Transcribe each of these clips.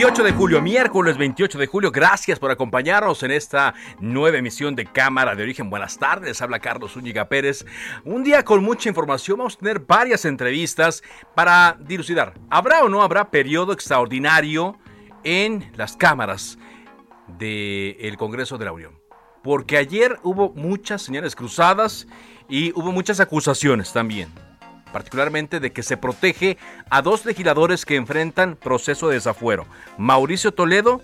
28 de julio, miércoles 28 de julio. Gracias por acompañarnos en esta nueva emisión de Cámara de Origen. Buenas tardes, habla Carlos Zúñiga Pérez. Un día con mucha información. Vamos a tener varias entrevistas para dilucidar. ¿Habrá o no habrá periodo extraordinario en las cámaras del Congreso de la Unión? Porque ayer hubo muchas señales cruzadas y hubo muchas acusaciones también particularmente de que se protege a dos legisladores que enfrentan proceso de desafuero, Mauricio Toledo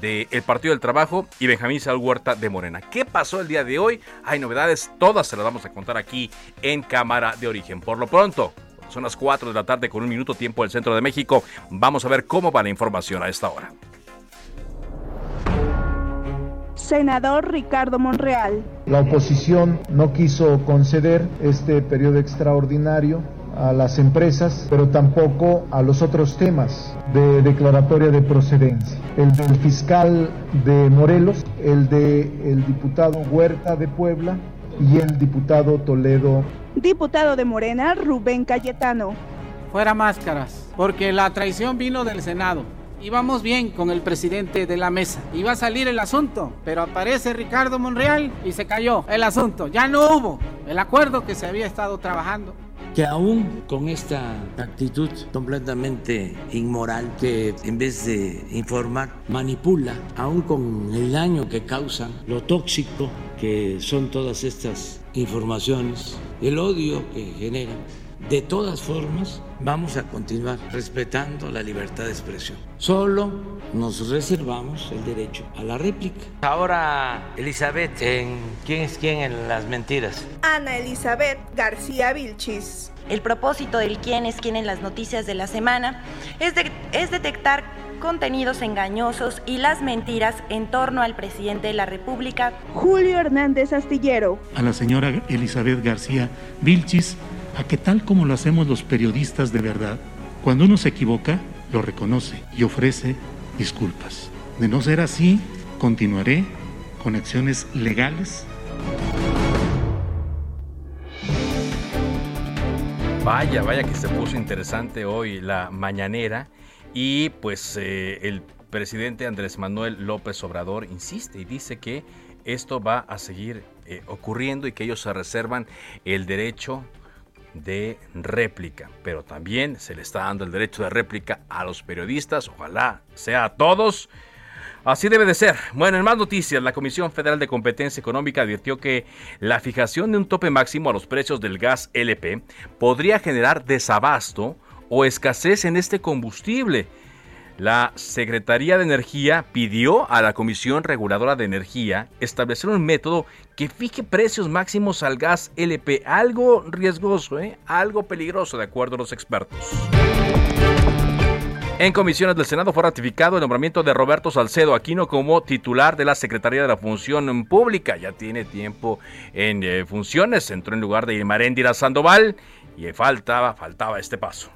del Partido del Trabajo y Benjamín Sal Huerta de Morena. ¿Qué pasó el día de hoy? Hay novedades, todas se las vamos a contar aquí en Cámara de Origen. Por lo pronto, son las 4 de la tarde con un minuto tiempo del centro de México. Vamos a ver cómo va la información a esta hora. Senador Ricardo Monreal. La oposición no quiso conceder este periodo extraordinario a las empresas, pero tampoco a los otros temas de declaratoria de procedencia. El del fiscal de Morelos, el del diputado Huerta de Puebla y el diputado Toledo. Diputado de Morena, Rubén Cayetano. Fuera máscaras, porque la traición vino del Senado íbamos bien con el presidente de la mesa. Iba a salir el asunto, pero aparece Ricardo Monreal y se cayó el asunto. Ya no hubo el acuerdo que se había estado trabajando. Que aún con esta actitud completamente inmoral, que en vez de informar, manipula, aún con el daño que causan, lo tóxico que son todas estas informaciones, el odio que generan, de todas formas, vamos a continuar respetando la libertad de expresión. Solo nos reservamos el derecho a la réplica. Ahora, Elizabeth, ¿en quién es quién en las mentiras? Ana Elizabeth García Vilchis. El propósito del quién es quién en las noticias de la semana es, es detectar contenidos engañosos y las mentiras en torno al presidente de la República. Julio Hernández Astillero. A la señora Elizabeth García Vilchis a que tal como lo hacemos los periodistas de verdad, cuando uno se equivoca, lo reconoce y ofrece disculpas. De no ser así, continuaré con acciones legales. Vaya, vaya que se puso interesante hoy la mañanera y pues eh, el presidente Andrés Manuel López Obrador insiste y dice que esto va a seguir eh, ocurriendo y que ellos se reservan el derecho de réplica, pero también se le está dando el derecho de réplica a los periodistas, ojalá sea a todos. Así debe de ser. Bueno, en más noticias, la Comisión Federal de Competencia Económica advirtió que la fijación de un tope máximo a los precios del gas LP podría generar desabasto o escasez en este combustible la Secretaría de Energía pidió a la Comisión Reguladora de Energía establecer un método que fije precios máximos al gas LP, algo riesgoso, ¿eh? algo peligroso de acuerdo a los expertos. En comisiones del Senado fue ratificado el nombramiento de Roberto Salcedo Aquino como titular de la Secretaría de la Función Pública. Ya tiene tiempo en eh, funciones, entró en lugar de Ilmaréndira Sandoval y faltaba, faltaba este paso.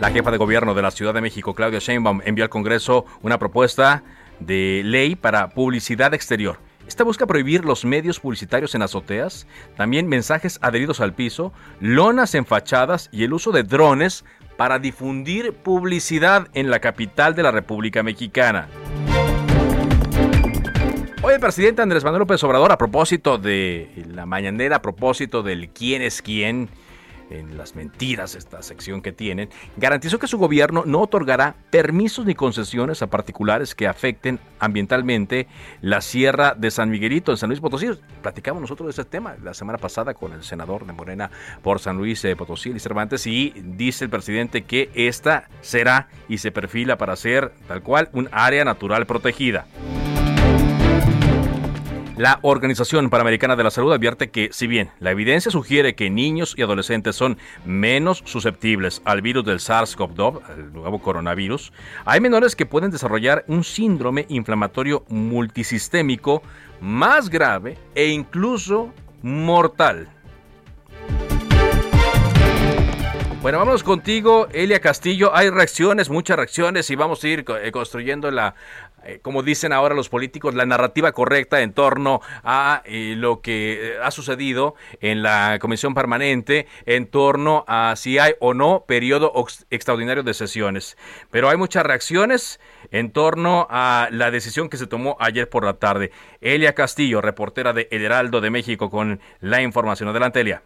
La jefa de gobierno de la Ciudad de México, Claudia Sheinbaum, envió al Congreso una propuesta de ley para publicidad exterior. Esta busca prohibir los medios publicitarios en azoteas, también mensajes adheridos al piso, lonas en fachadas y el uso de drones para difundir publicidad en la capital de la República Mexicana. Hoy el presidente Andrés Manuel López Obrador, a propósito de la mañanera, a propósito del quién es quién, en las mentiras, esta sección que tienen, garantizó que su gobierno no otorgará permisos ni concesiones a particulares que afecten ambientalmente la sierra de San Miguelito en San Luis Potosí. Platicamos nosotros de ese tema la semana pasada con el senador de Morena por San Luis eh, Potosí, Luis Cervantes, y dice el presidente que esta será y se perfila para ser tal cual un área natural protegida. La Organización Panamericana de la Salud advierte que, si bien la evidencia sugiere que niños y adolescentes son menos susceptibles al virus del SARS-CoV-2, el nuevo coronavirus, hay menores que pueden desarrollar un síndrome inflamatorio multisistémico más grave e incluso mortal. Bueno, vamos contigo, Elia Castillo. Hay reacciones, muchas reacciones y vamos a ir eh, construyendo la, eh, como dicen ahora los políticos, la narrativa correcta en torno a eh, lo que ha sucedido en la comisión permanente, en torno a si hay o no periodo extraordinario de sesiones. Pero hay muchas reacciones en torno a la decisión que se tomó ayer por la tarde. Elia Castillo, reportera de El Heraldo de México, con la información. Adelante, Elia.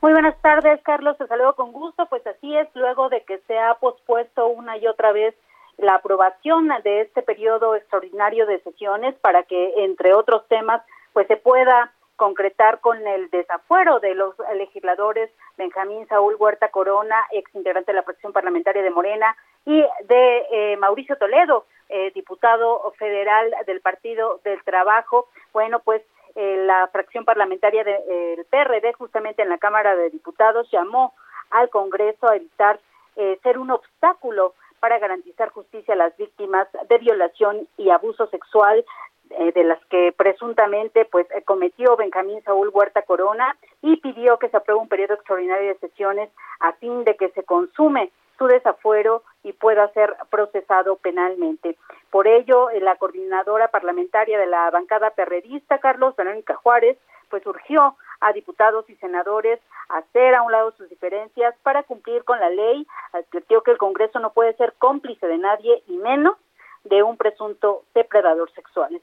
Muy buenas tardes, Carlos. Te saludo con gusto. Pues así es, luego de que se ha pospuesto una y otra vez la aprobación de este periodo extraordinario de sesiones para que, entre otros temas, pues se pueda concretar con el desafuero de los legisladores Benjamín Saúl Huerta Corona, ex integrante de la fracción parlamentaria de Morena, y de eh, Mauricio Toledo, eh, diputado federal del Partido del Trabajo. Bueno, pues eh, la fracción parlamentaria del PRD, justamente en la Cámara de Diputados, llamó al Congreso a evitar ser un obstáculo para garantizar justicia a las víctimas de violación y abuso sexual eh, de las que presuntamente pues eh, cometió Benjamín Saúl Huerta Corona y pidió que se apruebe un periodo extraordinario de sesiones a fin de que se consume su desafuero y pueda ser procesado penalmente. Por ello, la coordinadora parlamentaria de la bancada perredista, Carlos Verónica Juárez, pues urgió a diputados y senadores hacer a un lado sus diferencias para cumplir con la ley. Advirtió que el Congreso no puede ser cómplice de nadie y menos de un presunto depredador sexual.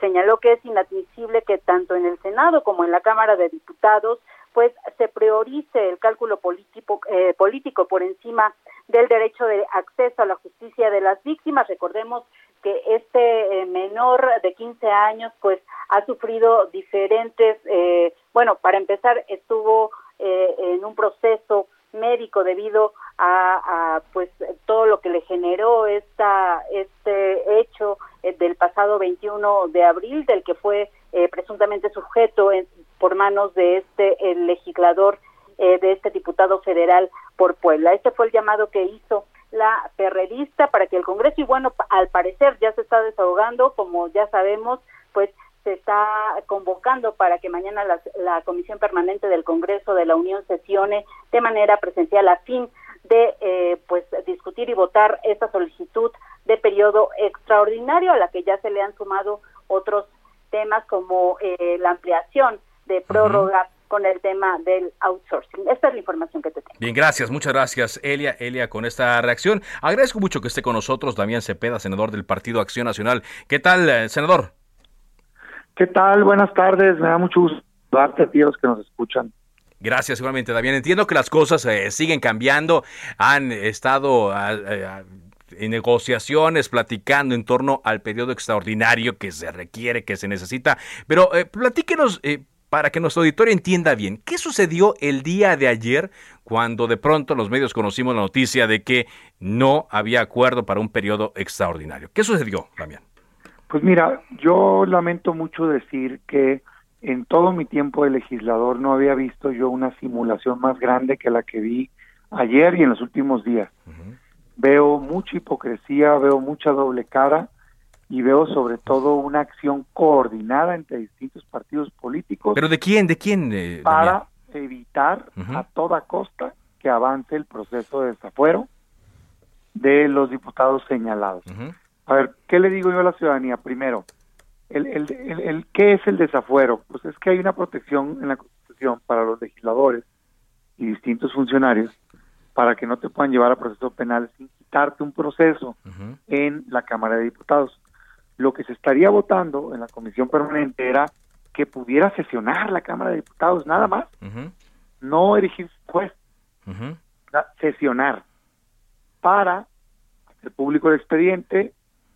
Señaló que es inadmisible que tanto en el Senado como en la Cámara de Diputados pues se priorice el cálculo político, eh, político por encima del derecho de acceso a la justicia de las víctimas. Recordemos que este eh, menor de 15 años pues ha sufrido diferentes, eh, bueno, para empezar estuvo eh, en un proceso médico debido a, pues todo lo que le generó esta este hecho del pasado 21 de abril del que fue presuntamente sujeto por manos de este el legislador de este diputado federal por Puebla. Este fue el llamado que hizo la perredista para que el Congreso, y bueno, al parecer ya se está desahogando, como ya sabemos, pues se está convocando para que mañana la, Comisión Permanente del Congreso de la Unión sesione de manera presencial a fin de eh, pues discutir y votar esta solicitud de periodo extraordinario a la que ya se le han sumado otros temas como eh, la ampliación de prórroga con el tema del outsourcing. Esta es la información que te tengo. Bien, gracias, muchas gracias, Elia. Elia, con esta reacción. Agradezco mucho que esté con nosotros Damián Cepeda, senador del Partido Acción Nacional. ¿Qué tal, eh, senador? ¿Qué tal? Buenas tardes. Me da mucho gusto darte a ti los que nos escuchan. Gracias, igualmente, Damián. Entiendo que las cosas eh, siguen cambiando. Han estado... Ah, en negociaciones, platicando en torno al periodo extraordinario que se requiere, que se necesita. Pero eh, platíquenos, eh, para que nuestro auditorio entienda bien, ¿qué sucedió el día de ayer cuando de pronto los medios conocimos la noticia de que no había acuerdo para un periodo extraordinario? ¿Qué sucedió, Damián? Pues mira, yo lamento mucho decir que en todo mi tiempo de legislador no había visto yo una simulación más grande que la que vi ayer y en los últimos días. Veo mucha hipocresía, veo mucha doble cara y veo sobre todo una acción coordinada entre distintos partidos políticos. ¿Pero de quién? ¿De quién? Eh, para evitar a toda costa que avance el proceso de desafuero de los diputados señalados. A ver, ¿qué le digo yo a la ciudadanía? Primero, el, el, el, ¿qué es el desafuero? Pues es que hay una protección en la Constitución para los legisladores y distintos funcionarios para que no te puedan llevar a procesos penales sin quitarte un proceso en la Cámara de Diputados lo que se estaría votando en la comisión permanente era que pudiera sesionar la Cámara de Diputados nada más. no erigir juez, sesionar para hacer público el expediente,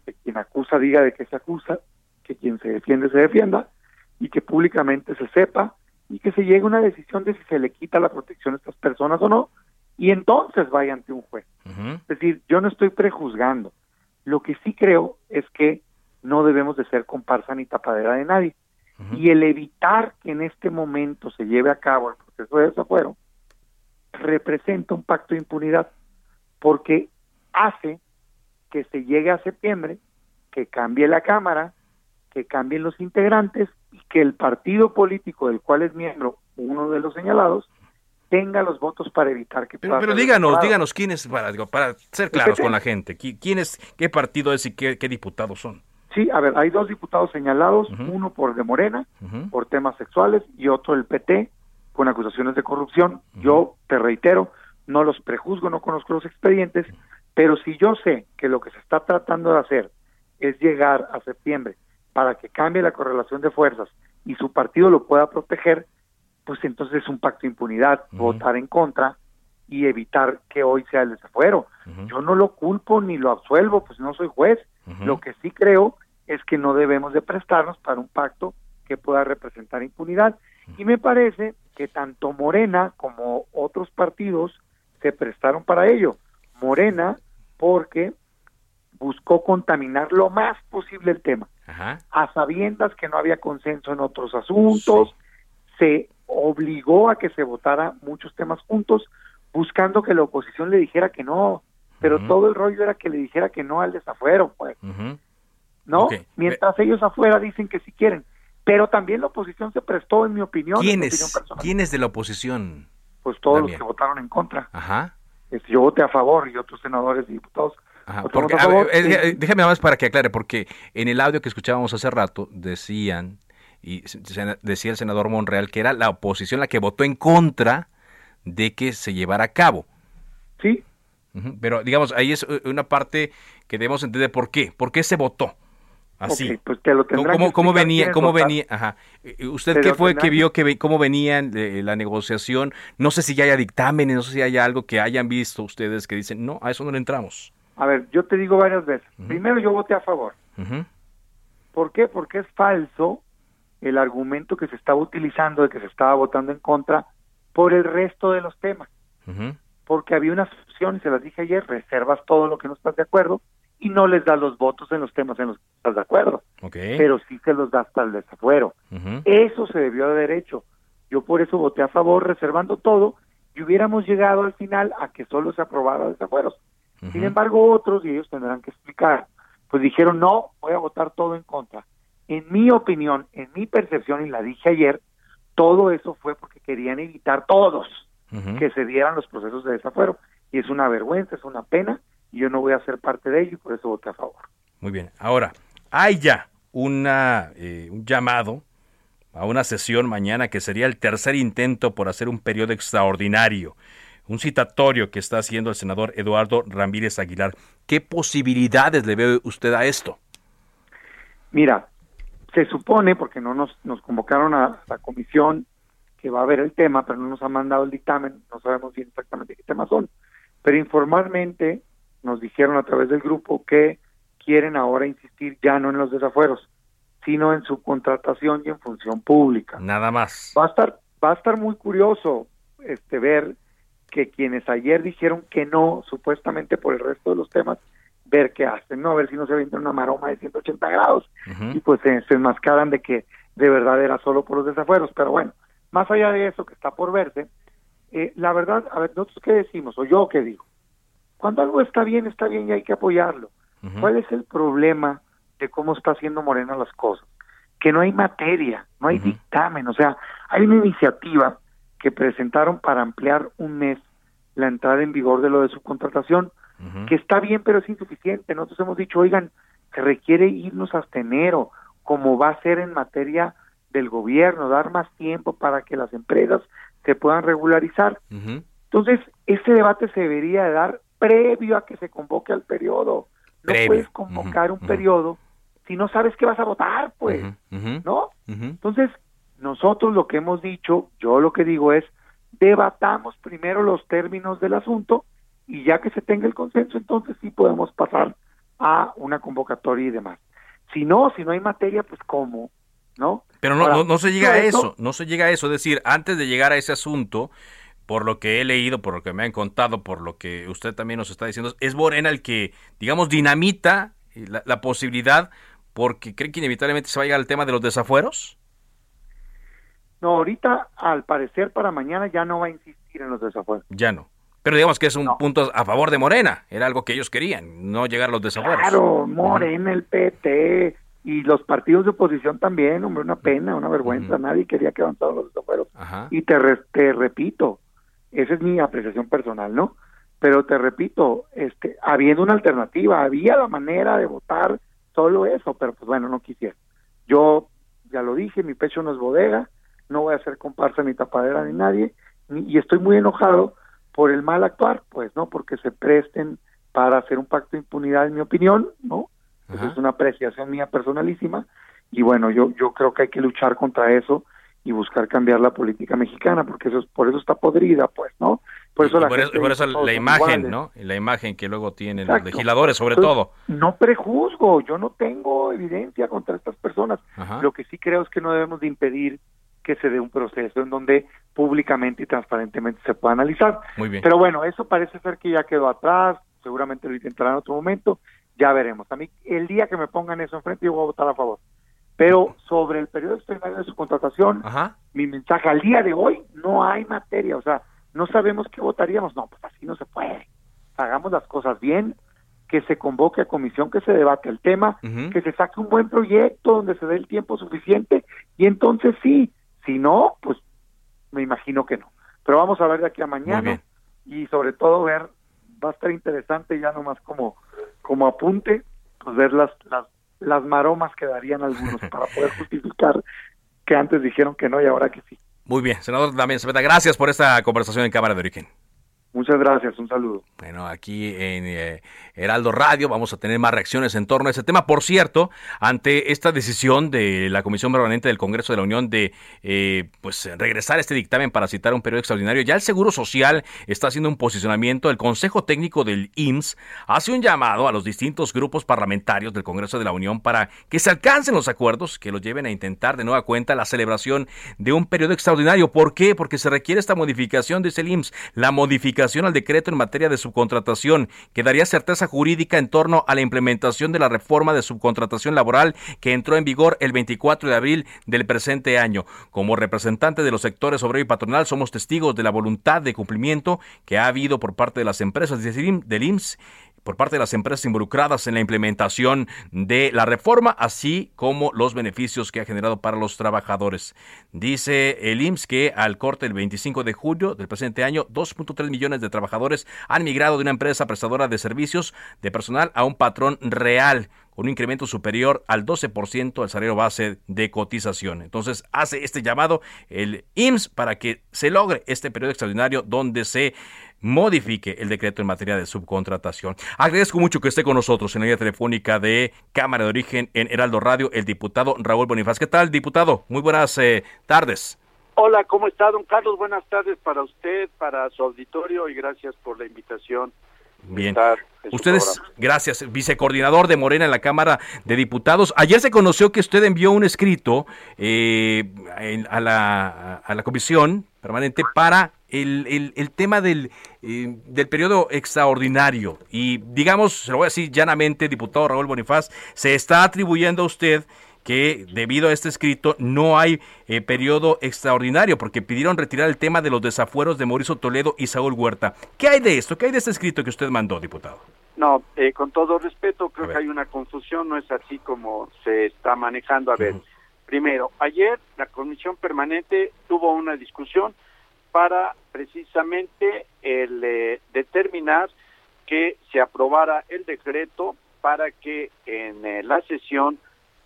que quien acusa diga de qué se acusa, que quien se defiende se defienda y que públicamente se sepa y que se llegue a una decisión de si se le quita la protección a estas personas o no y entonces vaya ante un juez. Es decir, yo no estoy prejuzgando. Lo que sí creo es que no debemos de ser comparsa ni tapadera de nadie. Y el evitar que en este momento se lleve a cabo el proceso de desafuero representa un pacto de impunidad porque hace que se llegue a septiembre, que cambie la Cámara, que cambien los integrantes y que el partido político del cual es miembro uno de los señalados tenga los votos para evitar que pero, pero díganos díganos quiénes para para ser claros con la gente quién es qué partido es y qué, diputados son sí a ver hay dos diputados señalados uno por de Morena por temas sexuales y otro el PT con acusaciones de corrupción. Yo te reitero no los prejuzgo no conozco los expedientes pero si yo sé que lo que se está tratando de hacer es llegar a septiembre para que cambie la correlación de fuerzas y su partido lo pueda proteger, pues entonces es un pacto de impunidad, votar en contra y evitar que hoy sea el desafuero. Yo no lo culpo ni lo absuelvo, pues no soy juez. Lo que sí creo es que no debemos de prestarnos para un pacto que pueda representar impunidad. Y me parece que tanto Morena como otros partidos se prestaron para ello. Morena porque buscó contaminar lo más posible el tema, a sabiendas que no había consenso en otros asuntos, se obligó a que se votara muchos temas juntos, buscando que la oposición le dijera que no, pero todo el rollo era que le dijera que no al desafuero, pues. ¿No? Mientras ellos afuera dicen que sí quieren. Pero también la oposición se prestó, en mi opinión. ¿Quiénes? ¿Quiénes de la oposición? Pues todos los que votaron en contra. Ajá. Yo voté a favor y otros senadores y diputados déjame nada más para que aclare, porque en el audio que escuchábamos hace rato decían, y decía el senador Monreal, que era la oposición la que votó en contra de que se llevara a cabo. Sí. Pero digamos, ahí es una parte que debemos entender por qué, por qué se votó. Así. pues te lo ¿Cómo, cómo venía? ¿Cómo venía? Ajá. ¿Usted qué fue que vio que cómo venía la negociación? No sé si ya haya dictámenes, no sé si haya algo que hayan visto ustedes que dicen, no, a eso no le entramos. A ver, yo te digo varias veces. Primero, yo voté a favor. ¿Por qué? Porque es falso el argumento que se estaba utilizando de que se estaba votando en contra por el resto de los temas. Porque había una solución, y se las dije ayer, reservas todo lo que no estás de acuerdo y no les das los votos en los temas en los que estás de acuerdo. Pero sí se los das hasta el desafuero. Eso se debió de haber hecho. Yo por eso voté a favor, reservando todo, y hubiéramos llegado al final a que solo se aprobara desafueros. Sin embargo, otros, y ellos tendrán que explicar, pues dijeron, no, voy a votar todo en contra. En mi opinión, en mi percepción, y la dije ayer, todo eso fue porque querían evitar todos que se dieran los procesos de desafuero. Y es una vergüenza, es una pena, y yo no voy a ser parte de ello, y por eso voté a favor. Muy bien. Ahora, hay ya una, eh, un llamado a una sesión mañana que sería el tercer intento por hacer un periodo extraordinario un citatorio que está haciendo el senador Eduardo Ramírez Aguilar. ¿Qué posibilidades le ve usted a esto? Mira, se supone, porque no nos, nos convocaron a la comisión que va a ver el tema, pero no nos ha mandado el dictamen, no sabemos bien exactamente qué temas son, pero informalmente nos dijeron a través del grupo que quieren ahora insistir ya no en los desafueros, sino en su contratación y en función pública. Nada más. Va a estar, va a estar muy curioso este ver que quienes ayer dijeron que no, supuestamente por el resto de los temas, ver qué hacen, ¿no? A ver si no se vende una maroma de 180 grados y pues se, enmascaran de que de verdad era solo por los desafueros. Pero bueno, más allá de eso que está por verse, eh, la verdad, a ver, nosotros qué decimos, o yo qué digo, cuando algo está bien, está bien y hay que apoyarlo. ¿Cuál es el problema de cómo está haciendo Morena las cosas? Que no hay materia, no hay dictamen, o sea, hay una iniciativa que presentaron para ampliar un mes la entrada en vigor de lo de su contratación, que está bien, pero es insuficiente. Nosotros hemos dicho, oigan, se requiere irnos hasta enero, como va a ser en materia del gobierno, dar más tiempo para que las empresas se puedan regularizar. Entonces, ese debate se debería dar previo a que se convoque al periodo. No puedes convocar un periodo si no sabes qué vas a votar, pues, ¿no? Entonces, nosotros lo que hemos dicho, yo lo que digo es, debatamos primero los términos del asunto y ya que se tenga el consenso, entonces sí podemos pasar a una convocatoria y demás. Si no, si no hay materia, pues cómo, ¿no? Pero no, no, se llega a eso, no se llega a eso. Es decir, antes de llegar a ese asunto, por lo que he leído, por lo que me han contado, por lo que usted también nos está diciendo, es Morena el que, digamos, dinamita la, la posibilidad porque cree que inevitablemente se va a llegar al tema de los desafueros. No, ahorita al parecer para mañana ya no va a insistir en los desafueros. Ya no. Pero digamos que es un punto a favor de Morena, era algo que ellos querían, no llegar a los desafueros. Claro, Morena, el PT y los partidos de oposición también, hombre, una pena, una vergüenza, nadie quería que avanzaran los desafueros. Y te, te repito, esa es mi apreciación personal, ¿no? Pero te repito, este, habiendo una alternativa, había la manera de votar solo eso, pero pues bueno, no quisiera. Yo ya lo dije, mi pecho no es bodega, no voy a hacer comparsa ni tapadera ni nadie, y estoy muy enojado por el mal actuar, pues, ¿no? Porque se presten para hacer un pacto de impunidad, en mi opinión, ¿no? es una apreciación mía personalísima, y bueno, yo, yo creo que hay que luchar contra eso y buscar cambiar la política mexicana, porque eso es, por eso está podrida, pues, ¿no? Por eso, la, por eso, la imagen, ¿no? La imagen que luego tienen los legisladores, sobre todo. No prejuzgo, yo no tengo evidencia contra estas personas. Lo que sí creo es que no debemos de impedir que se dé un proceso en donde públicamente y transparentemente se pueda analizar. Muy bien. Pero bueno, eso parece ser que ya quedó atrás, seguramente lo intentarán en otro momento, ya veremos. A mí, el día que me pongan eso enfrente, yo voy a votar a favor. Pero sobre el periodo extraordinario de su contratación, mi mensaje al día de hoy, no hay materia, o sea, no sabemos qué votaríamos. No, pues así no se puede. Hagamos las cosas bien, que se convoque a comisión, que se debate el tema, que se saque un buen proyecto donde se dé el tiempo suficiente y entonces sí, si no, pues me imagino que no. Pero vamos a ver de aquí a mañana y sobre todo ver, va a estar interesante ya nomás como, como apunte, pues ver las, las, las maromas que darían algunos para poder justificar que antes dijeron que no y ahora que sí. Muy bien, senador Damián gracias por esta conversación en Cámara de Origen. Muchas gracias, un saludo. Bueno, aquí en eh, Heraldo Radio vamos a tener más reacciones en torno a ese tema. Por cierto, ante esta decisión de la Comisión Permanente del Congreso de la Unión de eh, pues regresar este dictamen para citar un periodo extraordinario, ya el Seguro Social está haciendo un posicionamiento. El Consejo Técnico del IMSS hace un llamado a los distintos grupos parlamentarios del Congreso de la Unión para que se alcancen los acuerdos que los lleven a intentar de nueva cuenta la celebración de un periodo extraordinario. ¿Por qué? Porque se requiere esta modificación, dice el IMSS, la modificación al decreto en materia de subcontratación, que daría certeza jurídica en torno a la implementación de la reforma de subcontratación laboral que entró en vigor el 24 de abril del presente año. Como representante de los sectores obrero y patronal, somos testigos de la voluntad de cumplimiento que ha habido por parte de las empresas del IMSS por parte de las empresas involucradas en la implementación de la reforma, así como los beneficios que ha generado para los trabajadores. Dice el IMSS que al corte del 25 de julio del presente año, 2.3 millones de trabajadores han migrado de una empresa prestadora de servicios de personal a un patrón real con un incremento superior al 12% del salario base de cotización. Entonces hace este llamado el IMSS para que se logre este periodo extraordinario donde se modifique el decreto en materia de subcontratación. Agradezco mucho que esté con nosotros en la línea telefónica de Cámara de Origen en Heraldo Radio el diputado Raúl Bonifaz. ¿Qué tal, diputado? Muy buenas eh, tardes. Hola, ¿cómo está, don Carlos? Buenas tardes para usted, para su auditorio y gracias por la invitación. Bien. Ustedes, gracias, vicecoordinador de Morena en la Cámara de Diputados. Ayer se conoció que usted envió un escrito eh, a, la, a la comisión permanente para el, el, tema del, eh, del periodo extraordinario. Y digamos, se lo voy a decir llanamente, diputado Raúl Bonifaz, se está atribuyendo a usted que debido a este escrito no hay eh, periodo extraordinario porque pidieron retirar el tema de los desafueros de Mauricio Toledo y Saúl Huerta. ¿Qué hay de esto? ¿Qué hay de este escrito que usted mandó, diputado? No, eh, con todo respeto, creo que hay una confusión, no es así como se está manejando. A ver, primero, ayer la comisión permanente tuvo una discusión para precisamente el eh, determinar que se aprobara el decreto para que en eh, la sesión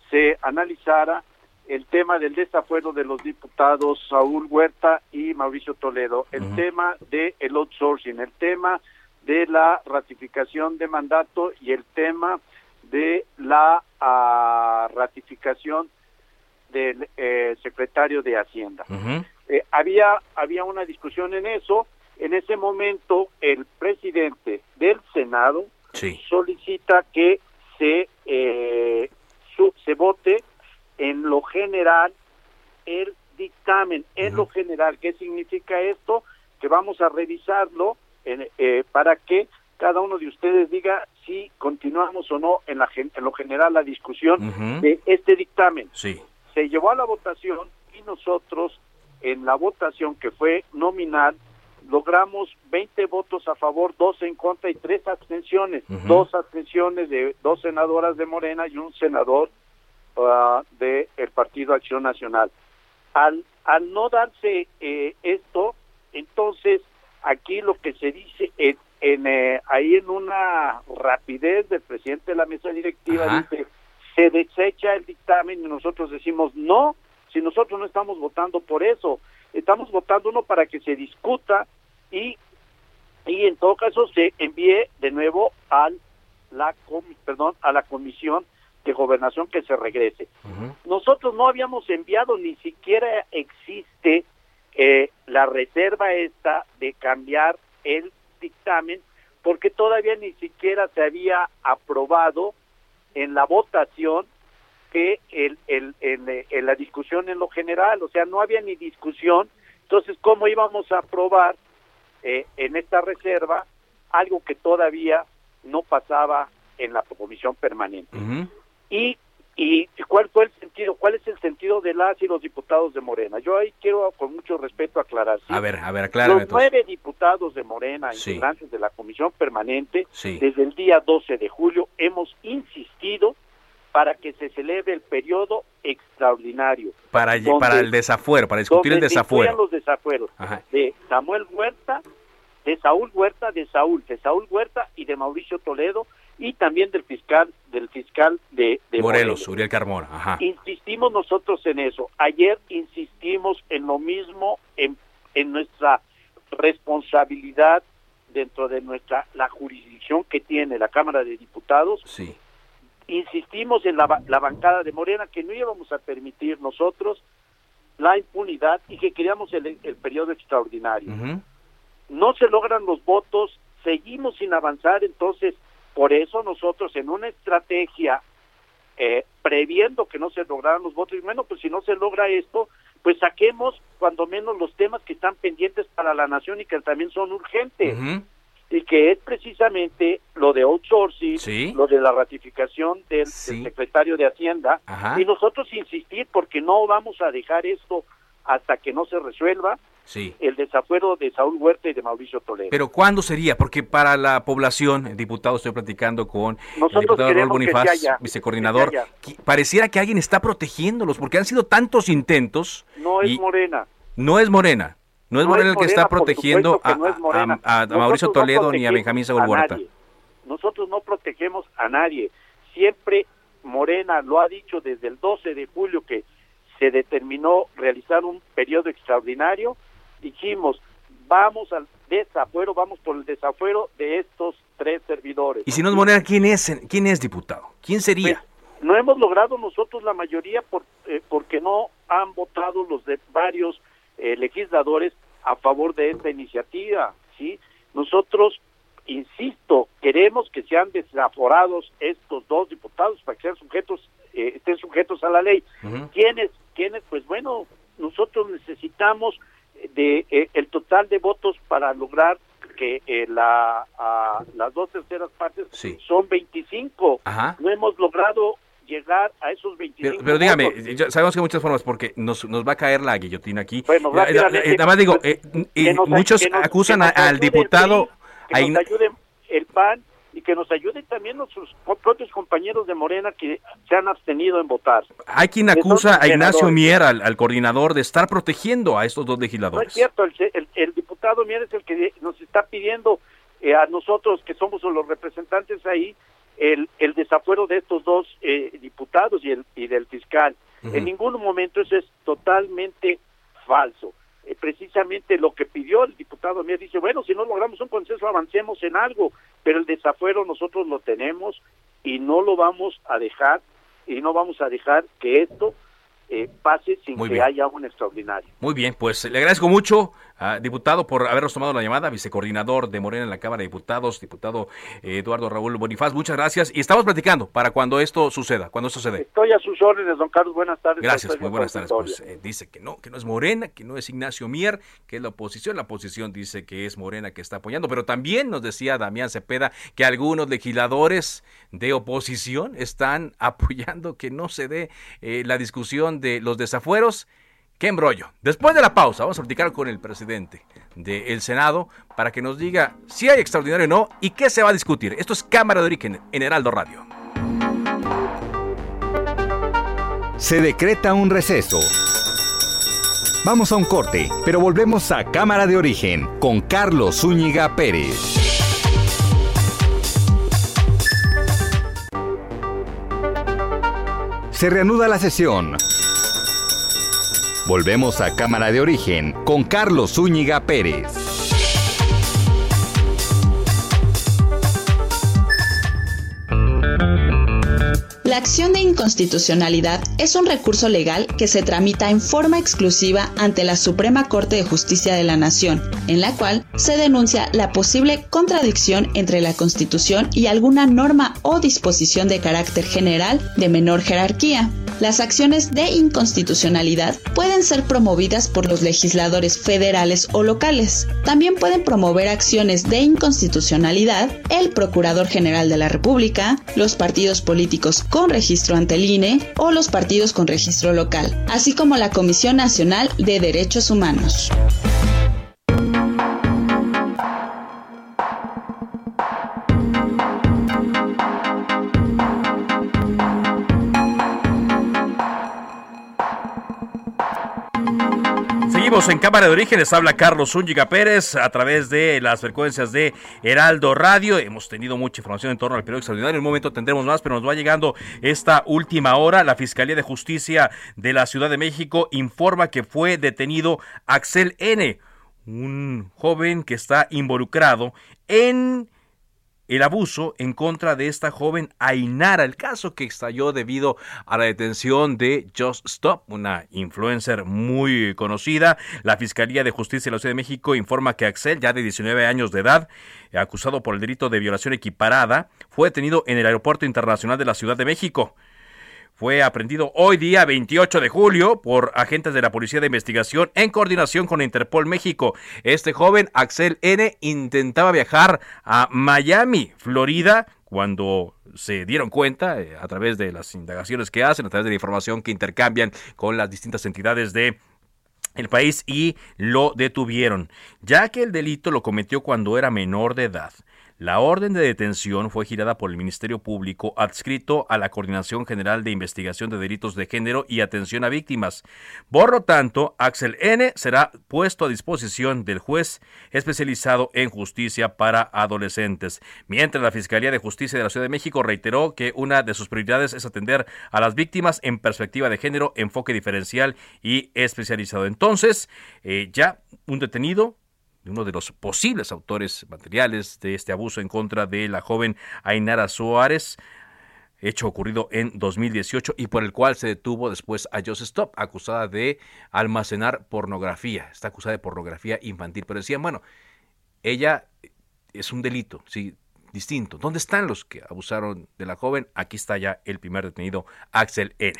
se analizara el tema del desafuero de los diputados Saúl Huerta y Mauricio Toledo, el tema del el outsourcing, el tema de la ratificación de mandato y el tema de la ah, ratificación del eh, secretario de Hacienda. Eh, había, había una discusión en eso. En ese momento, el presidente del Senado solicita que se, eh, se vote en lo general el dictamen. En lo general, ¿qué significa esto? Que vamos a revisarlo eh, para que cada uno de ustedes diga si continuamos o no en, la, en lo general la discusión de este dictamen. Sí. Se llevó a la votación y nosotros en la votación que fue nominal logramos 20 votos a favor, dos en contra y tres abstenciones. Dos abstenciones de dos senadoras de Morena y un senador uh, del Partido Acción Nacional. Al, al no darse eh, esto, entonces aquí lo que se dice en, eh, ahí en una rapidez del presidente de la mesa directiva dice se desecha el dictamen y nosotros decimos no, si nosotros no estamos votando por eso, estamos votando uno para que se discuta y y en todo caso se envíe de nuevo al la perdón a la comisión de gobernación que se regrese. Nosotros no habíamos enviado ni siquiera existe eh, la reserva esta de cambiar el dictamen porque todavía ni siquiera se había aprobado en la votación que el, el, el, la discusión en lo general, o sea, no había ni discusión, entonces, ¿cómo íbamos a aprobar eh, en esta reserva algo que todavía no pasaba en la comisión permanente? Y ¿Y cuál fue el sentido? ¿Cuál es el sentido de las y los diputados de Morena? Yo ahí quiero con mucho respeto aclarar. A ver, a ver, aclárame. Los nueve diputados de Morena, integrantes de la comisión permanente, desde el día 12 de julio hemos insistido para que se celebre el periodo extraordinario. Para, para el desafuero, para discutir el desafuero. los desafueros de Samuel Huerta, de Saúl Huerta, de Saúl, de Saúl Huerta y de Mauricio Toledo, y también del fiscal del fiscal de, Morelos, Uriel Carmona. Insistimos nosotros en eso. Ayer insistimos en lo mismo en, en nuestra responsabilidad dentro de nuestra la jurisdicción que tiene la Cámara de Diputados. Sí. Insistimos en la, la bancada de Morena que no íbamos a permitir nosotros la impunidad y que queríamos el, el periodo extraordinario. No se logran los votos, seguimos sin avanzar, entonces por eso nosotros en una estrategia eh, previendo que no se lograran los votos, y bueno, pues si no se logra esto, pues saquemos cuando menos los temas que están pendientes para la nación y que también son urgentes. Y que es precisamente lo de outsourcing, lo de la ratificación del, secretario de Hacienda, y nosotros insistir porque no vamos a dejar esto hasta que no se resuelva, sí. el desafuero de Saúl Huerta y de Mauricio Toledo. Pero ¿cuándo sería? Porque para la población, diputado, estoy platicando con el diputado Raúl Bonifaz, vicecoordinador, pareciera que alguien está protegiéndolos, porque han sido tantos intentos. No es Morena. No es Morena. No es Morena el que está protegiendo a, Mauricio Toledo ni a Benjamín Saúl Huerta. Nosotros no protegemos a nadie. Siempre Morena lo ha dicho desde el 12 de julio que se determinó realizar un periodo extraordinario dijimos, vamos al desafuero, vamos por el desafuero de estos tres servidores. Y si no es Morena, ¿quién es, quién es diputado? ¿Quién sería? Pues, no hemos logrado nosotros la mayoría por, eh, porque no han votado los de varios eh, legisladores a favor de esta iniciativa, ¿sí? Nosotros, insisto, queremos que sean desaforados estos dos diputados para que sean sujetos, eh, estén sujetos a la ley. ¿Quiénes? ¿Quiénes? Pues bueno, nosotros necesitamos de eh, el total de votos para lograr que eh, la, las dos terceras partes son 25. No hemos logrado llegar a esos 25 Pero, dígame, sabemos que hay muchas formas porque nos, nos va a caer la guillotina aquí. Bueno, eh, nada más digo, muchos acusan al diputado... Que nos ayude el PAN y que nos ayuden también nuestros propios compañeros de Morena que se han abstenido en votar. Hay quien acusa a Ignacio Mier, al, coordinador, de estar protegiendo a estos dos legisladores. No es cierto, el, diputado Mier es el que nos está pidiendo eh, a nosotros, que somos los representantes ahí, el, el desafuero de estos dos eh, diputados y, el, y del fiscal. En ningún momento eso es totalmente falso. Eh, precisamente lo que pidió el diputado Mier dice, bueno, si no logramos un consenso, avancemos en algo, pero el desafuero nosotros lo tenemos y no lo vamos a dejar y no vamos a dejar que esto eh, pase sin que haya un extraordinario. Muy bien, pues le agradezco mucho Ah, diputado, por habernos tomado la llamada, vicecoordinador de Morena en la Cámara de Diputados, diputado eh, Eduardo Raúl Bonifaz, muchas gracias. Y estamos platicando para cuando esto suceda, cuando esto sucede. Estoy a sus órdenes, don Carlos, buenas tardes. Gracias, muy buenas tardes. Pues, eh, dice que no, que no es Morena, que no es Ignacio Mier, que es la oposición. La oposición dice que es Morena que está apoyando, pero también nos decía Damián Cepeda que algunos legisladores de oposición están apoyando que no se dé eh, la discusión de los desafueros qué embrollo. Después de la pausa, vamos a platicar con el presidente del Senado para que nos diga si hay extraordinario o no y qué se va a discutir. Esto es Cámara de Origen en Heraldo Radio. Se decreta un receso. Vamos a un corte, pero volvemos a Cámara de Origen con Carlos Zúñiga Pérez. Se reanuda la sesión. Volvemos a Cámara de Origen con Carlos Zúñiga Pérez. La acción de inconstitucionalidad es un recurso legal que se tramita en forma exclusiva ante la Suprema Corte de Justicia de la Nación, en la cual se denuncia la posible contradicción entre la Constitución y alguna norma o disposición de carácter general de menor jerarquía. Las acciones de inconstitucionalidad pueden ser promovidas por los legisladores federales o locales. También pueden promover acciones de inconstitucionalidad el Procurador General de la República, los partidos políticos con registro ante el INE o los partidos con registro local, así como la Comisión Nacional de Derechos Humanos. En Cámara de Orígenes, habla Carlos Zúñiga Pérez a través de las frecuencias de Heraldo Radio. Hemos tenido mucha información en torno al periodo extraordinario. En un momento tendremos más, pero nos va llegando esta última hora. La Fiscalía de Justicia de la Ciudad de México informa que fue detenido Axel N., un joven que está involucrado en el abuso en contra de esta joven Ainara, el caso que estalló debido a la detención de Just Stop, una influencer muy conocida. La Fiscalía de Justicia de la Ciudad de México informa que Axel, ya de 19 años de edad, acusado por el delito de violación equiparada, fue detenido en el Aeropuerto Internacional de la Ciudad de México fue aprendido hoy día 28 de julio por agentes de la Policía de Investigación en coordinación con Interpol México. Este joven, Axel N., intentaba viajar a Miami, Florida, cuando se dieron cuenta eh, a través de las indagaciones que hacen, a través de la información que intercambian con las distintas entidades de el país y lo detuvieron, ya que el delito lo cometió cuando era menor de edad. La orden de detención fue girada por el Ministerio Público adscrito a la Coordinación General de Investigación de Delitos de Género y Atención a Víctimas. Por lo tanto, Axel N. será puesto a disposición del juez especializado en justicia para adolescentes. Mientras la Fiscalía de Justicia de la Ciudad de México reiteró que una de sus prioridades es atender a las víctimas en perspectiva de género, enfoque diferencial y especializado. Entonces, eh, ya un detenido uno de los posibles autores materiales de este abuso en contra de la joven Ainara Suárez, hecho ocurrido en 2018 y por el cual se detuvo después a Joseph Stop, acusada de almacenar pornografía. Está acusada de pornografía infantil, pero decían, bueno, ella es un delito, sí, distinto. ¿Dónde están los que abusaron de la joven? Aquí está ya el primer detenido, Axel N.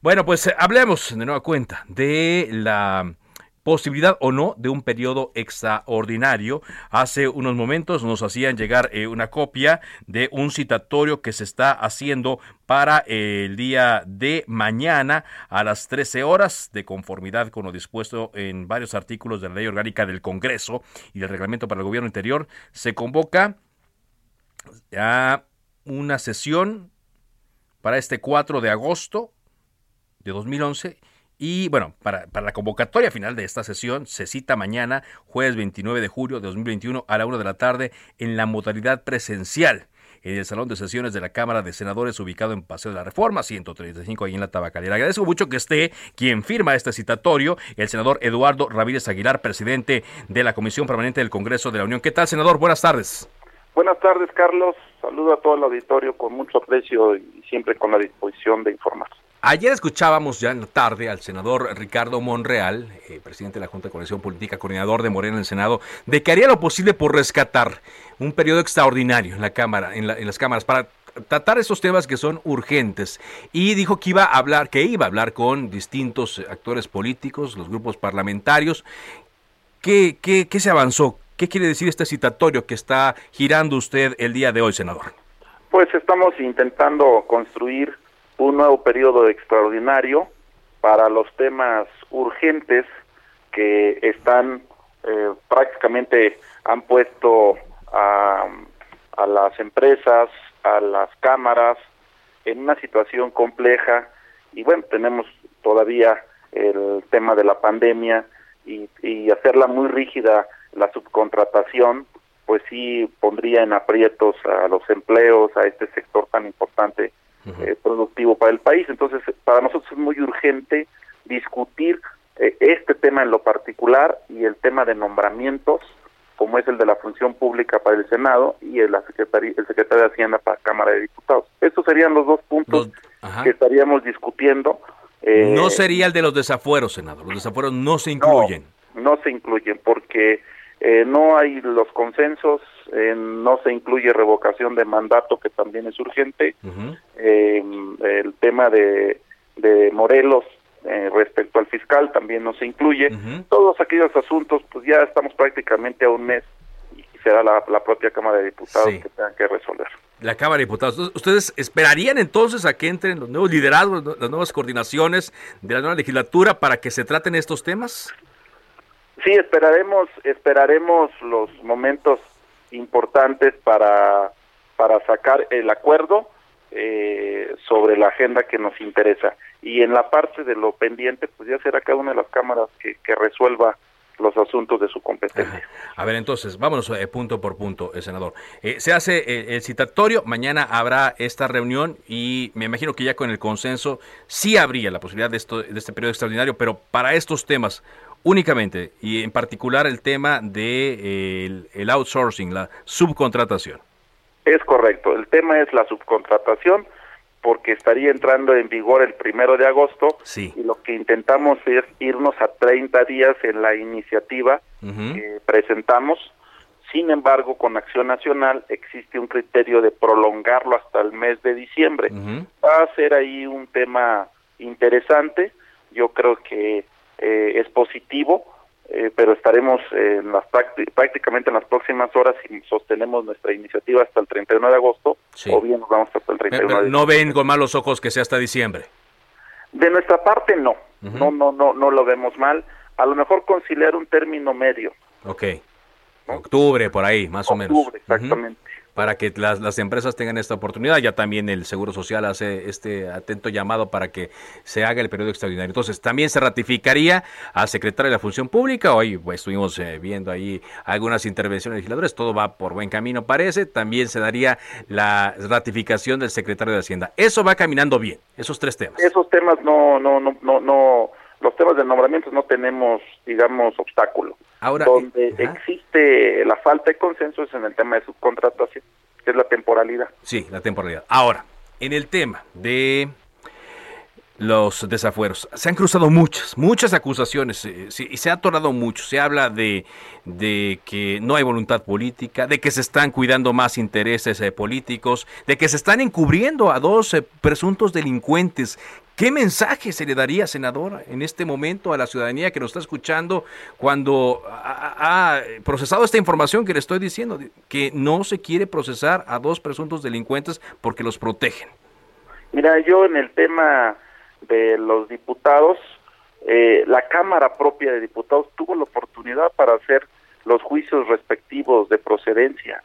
Bueno, pues hablemos de nueva cuenta de la posibilidad o no de un periodo extraordinario. Hace unos momentos nos hacían llegar eh, una copia de un citatorio que se está haciendo para el día de mañana a las 13 horas, de conformidad con lo dispuesto en varios artículos de la Ley Orgánica del Congreso y del Reglamento para el Gobierno Interior. Se convoca a una sesión para este 4 de agosto de 2011 y bueno, para, la convocatoria final de esta sesión se cita mañana, jueves 29 de julio de 2021 a la una de la tarde en la modalidad presencial en el Salón de Sesiones de la Cámara de Senadores ubicado en Paseo de la Reforma 135 ahí en la Tabacalera. Agradezco mucho que esté quien firma este citatorio, el senador Eduardo Ramírez Aguilar, presidente de la Comisión Permanente del Congreso de la Unión. ¿Qué tal, senador? Buenas tardes. Buenas tardes, Carlos. Saludo a todo el auditorio con mucho aprecio y siempre con la disposición de informar. Ayer escuchábamos ya en la tarde al senador Ricardo Monreal, eh, presidente de la Junta de Coordinación Política, coordinador de Morena en el Senado, de que haría lo posible por rescatar un periodo extraordinario en la Cámara, en, en las cámaras, para tratar esos temas que son urgentes y dijo que iba a hablar, que iba a hablar con distintos actores políticos, los grupos parlamentarios. ¿Qué, qué, qué se avanzó? ¿Qué quiere decir este citatorio que está girando usted el día de hoy, senador? Pues estamos intentando construir un nuevo periodo extraordinario para los temas urgentes que están eh, prácticamente han puesto a, a las empresas, a las cámaras en una situación compleja. Y bueno, tenemos todavía el tema de la pandemia y, y hacerla muy rígida la subcontratación, pues sí pondría en aprietos a los empleos, a este sector tan importante eh, productivo para el país. Entonces, para nosotros es muy urgente discutir eh, este tema en lo particular y el tema de nombramientos, como es el de la función pública para el Senado y el, secretario, el secretario de Hacienda para Cámara de Diputados. Estos serían los dos puntos que estaríamos discutiendo. Eh, no sería el de los desafueros, senador. Los desafueros no se incluyen. No, no se incluyen porque eh, no hay los consensos, eh, no se incluye revocación de mandato, que también es urgente. eh, el tema de, de Morelos eh, respecto al fiscal también no se incluye. Todos aquellos asuntos, pues ya estamos prácticamente a un mes y será la, la propia Cámara de Diputados que tengan que resolver. La Cámara de Diputados. ¿Ustedes esperarían entonces a que entren los nuevos liderazgos, las nuevas coordinaciones de la nueva legislatura para que se traten estos temas? Sí, esperaremos, esperaremos los momentos importantes para, para sacar el acuerdo eh, sobre la agenda que nos interesa. Y en la parte de lo pendiente, pues ya será cada una de las cámaras que, que resuelva los asuntos de su competencia. A ver, entonces, vámonos eh, punto por punto, el senador. Eh, se hace eh, el citatorio, mañana habrá esta reunión y me imagino que ya con el consenso sí habría la posibilidad de, esto, de este periodo extraordinario, pero para estos temas, únicamente y en particular el tema de eh, el, el outsourcing, la subcontratación. Es correcto, el tema es la subcontratación porque estaría entrando en vigor el primero de agosto Sí. y lo que intentamos es irnos a 30 días en la iniciativa que presentamos. Sin embargo, con Acción Nacional existe un criterio de prolongarlo hasta el mes de diciembre. Va a ser ahí un tema interesante. Yo creo que eh, es positivo, eh, pero estaremos en las prácti- prácticamente en las próximas horas si sostenemos nuestra iniciativa hasta el 31 de agosto Sí. o bien nos vamos hasta el 31 Pero de no ven con malos ojos que sea hasta diciembre. De nuestra parte no, no, no, no, no lo vemos mal. A lo mejor conciliar un término medio. Ok. Octubre, por ahí, más o menos. Octubre, exactamente. Para que las, las empresas tengan esta oportunidad. Ya también el Seguro Social hace este atento llamado para que se haga el periodo extraordinario. Entonces, también se ratificaría al secretario de la Función Pública. Hoy pues, estuvimos eh, viendo ahí algunas intervenciones legisladoras. Todo va por buen camino, parece. También se daría la ratificación del secretario de Hacienda. Eso va caminando bien, esos tres temas. Esos temas no, no, no, no, no, los temas de nombramientos no tenemos, digamos, obstáculo. Ahora, Donde existe la falta de consenso es en el tema de subcontratación, que es la temporalidad. Sí, la temporalidad. Ahora, en el tema de los desafueros, se han cruzado muchas, muchas acusaciones eh, sí, y se ha atorado mucho. Se habla de, de que no hay voluntad política, de que se están cuidando más intereses eh, políticos, de que se están encubriendo a dos eh, presuntos delincuentes. ¿Qué mensaje se le daría, senador, en este momento a la ciudadanía que nos está escuchando cuando ha, ha procesado esta información que le estoy diciendo, que no se quiere procesar a dos presuntos delincuentes porque los protegen? Mira, yo en el tema de los diputados, eh, la Cámara propia de Diputados tuvo la oportunidad para hacer los juicios respectivos de procedencia.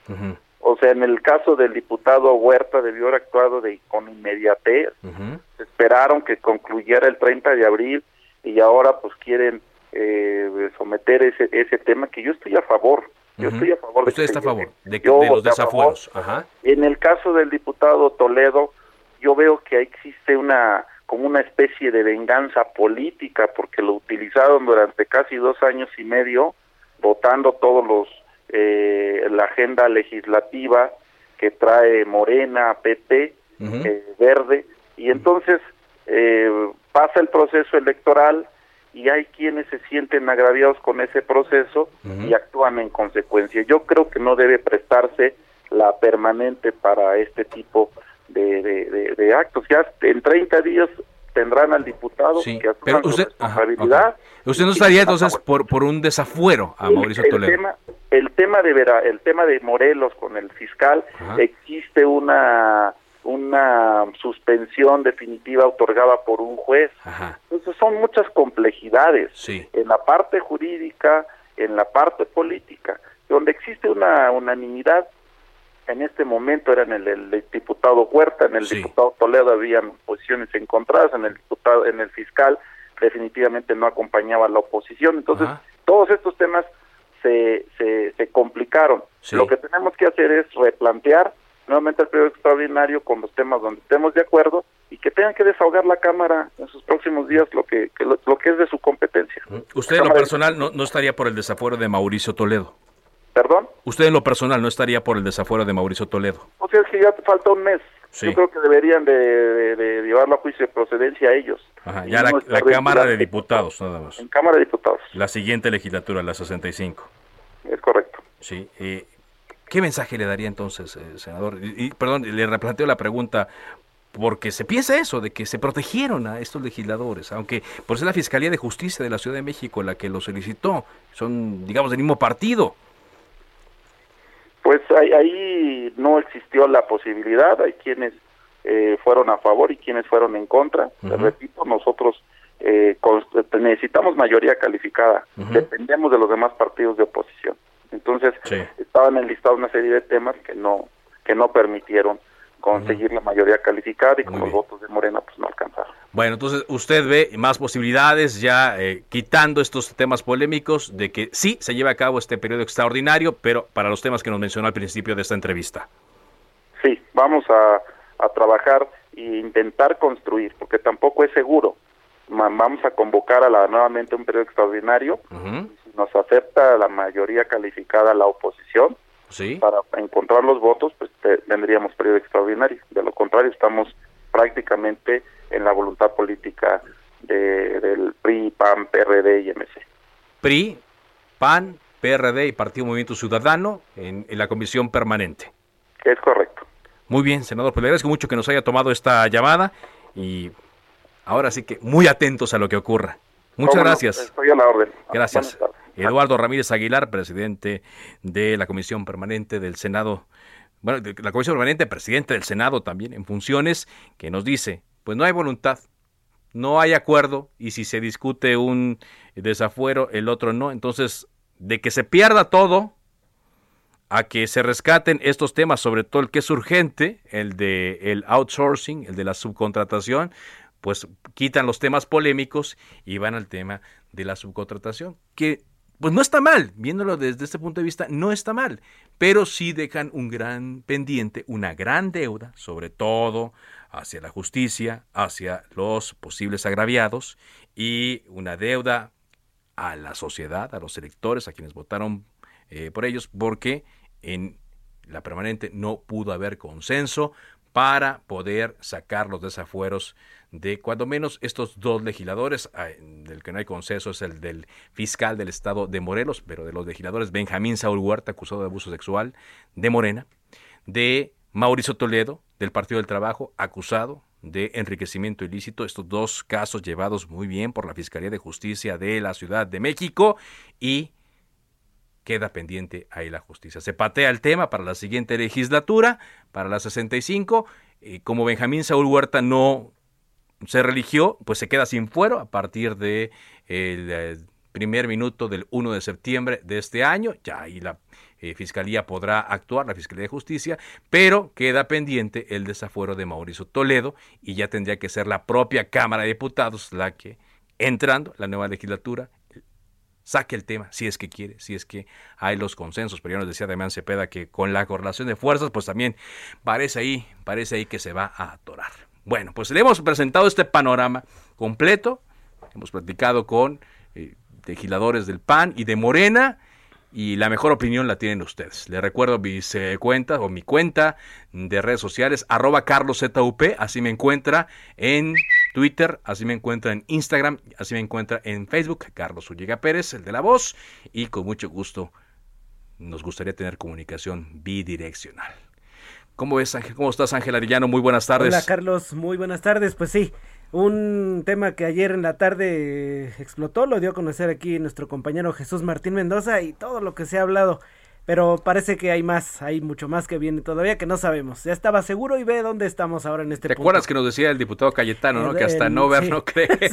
O sea, en el caso del diputado Huerta debió haber actuado de, con inmediatez. Esperaron que concluyera el 30 de abril y ahora pues quieren eh, someter ese, ese tema que yo estoy a favor. Yo estoy a favor de Usted que está a favor de, que- de los desafueros. Ajá. En el caso del diputado Toledo, yo veo que existe una como una especie de venganza política porque lo utilizaron durante casi dos años y medio votando todos los eh, la agenda legislativa que trae Morena, PP, eh, Verde y entonces eh, pasa el proceso electoral y hay quienes se sienten agraviados con ese proceso y actúan en consecuencia. Yo creo que no debe prestarse la permanente para este tipo de, de, actos. Ya en 30 días tendrán al diputado que asuma usted, responsabilidad. Usted no estaría entonces por, por un desafuero a Mauricio Toledo. El tema, el tema de Vera, el tema de Morelos con el fiscal existe una una suspensión definitiva otorgada por un juez. Entonces son muchas complejidades. En la parte jurídica, en la parte política, donde existe una unanimidad en este momento era en el, diputado Huerta, en el diputado Toledo habían posiciones encontradas, en el diputado, en el fiscal definitivamente no acompañaba a la oposición. Entonces, todos estos temas se, se, complicaron. Lo que tenemos que hacer es replantear nuevamente el periodo extraordinario con los temas donde estemos de acuerdo y que tengan que desahogar la Cámara en sus próximos días lo que, lo, que es de su competencia. ¿Usted en lo personal no, no estaría por el desafuero de Mauricio Toledo? ¿Perdón? Usted en lo personal no estaría por el desafuero de Mauricio Toledo. O sea, es que ya falta un mes. Yo creo que deberían de, llevarlo a juicio de procedencia a ellos. Ajá, ya la, Cámara de Diputados, nada más. En Cámara de Diputados. La siguiente legislatura, la 65. Es correcto. Sí. Eh, ¿Qué mensaje le daría entonces, eh, senador? Y, perdón, le replanteo la pregunta porque se piensa eso, de que se protegieron a estos legisladores, aunque por ser la Fiscalía de Justicia de la Ciudad de México la que lo solicitó, son, digamos, del mismo partido. Pues ahí, no existió la posibilidad, hay quienes eh, fueron a favor y quienes fueron en contra. repito, nosotros eh, necesitamos mayoría calificada, dependemos de los demás partidos de oposición. Entonces, estaban enlistados una serie de temas que no que no permitieron conseguir la mayoría calificada y con los votos de Morena pues no alcanzaron. Bueno, entonces usted ve más posibilidades ya eh, quitando estos temas polémicos de que sí se lleve a cabo este periodo extraordinario, pero para los temas que nos mencionó al principio de esta entrevista. Sí, vamos a, trabajar e intentar construir, porque tampoco es seguro. Vamos a convocar a la nuevamente un periodo extraordinario. Si nos acepta la mayoría calificada la oposición, para encontrar los votos, pues tendríamos periodo extraordinario. De lo contrario, estamos prácticamente en la voluntad política del PRI, PAN, PRD y MC. PRI, PAN, PRD y Partido Movimiento Ciudadano en, la comisión permanente. Es correcto. Muy bien, senador, pues le agradezco mucho que nos haya tomado esta llamada y ahora sí que muy atentos a lo que ocurra. Muchas gracias. Estoy a la orden. Gracias. Eduardo Ramírez Aguilar, presidente de la Comisión Permanente del Senado, bueno, de la Comisión Permanente, presidente del Senado también en funciones, que nos dice, pues no hay voluntad, no hay acuerdo y si se discute un desafuero, el otro no. Entonces, de que se pierda todo, a que se rescaten estos temas, sobre todo el que es urgente, el de el outsourcing, el de la subcontratación, pues quitan los temas polémicos y van al tema de la subcontratación, que pues no está mal, viéndolo desde este punto de vista, no está mal, pero sí dejan un gran pendiente, una gran deuda, sobre todo hacia la justicia, hacia los posibles agraviados y una deuda a la sociedad, a los electores, a quienes votaron eh, por ellos, porque en la permanente no pudo haber consenso para poder sacar los desafueros de cuando menos estos dos legisladores, ah, del que no hay consenso es el del fiscal del estado de Morelos, pero de los legisladores Benjamín Saúl Huerta, acusado de abuso sexual, de Morena, de Mauricio Toledo, del Partido del Trabajo, acusado de enriquecimiento ilícito, estos dos casos llevados muy bien por la Fiscalía de Justicia de la Ciudad de México y queda pendiente ahí la justicia. Se patea el tema para la siguiente legislatura, para la 65, y como Benjamín Saúl Huerta no se religió, pues se queda sin fuero a partir de el, eh, primer minuto del 1 de septiembre de este año. Ya ahí la eh, Fiscalía podrá actuar, la Fiscalía de Justicia, pero queda pendiente el desafuero de Mauricio Toledo y ya tendría que ser la propia Cámara de Diputados la que, entrando la nueva legislatura, saque el tema, si es que quiere, si es que hay los consensos. Pero ya nos decía Damián Cepeda que con la correlación de fuerzas, pues también parece ahí, parece ahí que se va a atorar. Bueno, pues le hemos presentado este panorama completo. Hemos platicado con eh, legisladores del PAN y de Morena y la mejor opinión la tienen ustedes. Les recuerdo mis eh, cuentas o mi cuenta de redes sociales, arroba carloszup, así me encuentra en Twitter, así me encuentra en Instagram, así me encuentra en Facebook, Carlos Ulliga Pérez, el de la voz, y con mucho gusto nos gustaría tener comunicación bidireccional. ¿Cómo ves, Ángel? ¿Cómo estás, Ángel Arillano? Muy buenas tardes. Hola, Carlos. Muy buenas tardes. Pues sí, un tema que ayer en la tarde explotó, lo dio a conocer aquí nuestro compañero Jesús Martín Mendoza y todo lo que se ha hablado. Pero parece que hay más, hay mucho más que viene todavía que no sabemos. Ya estaba seguro y ve dónde estamos ahora en este ¿Te acuerdas que nos decía el diputado Cayetano, ¿no? que hasta no ver, no creer.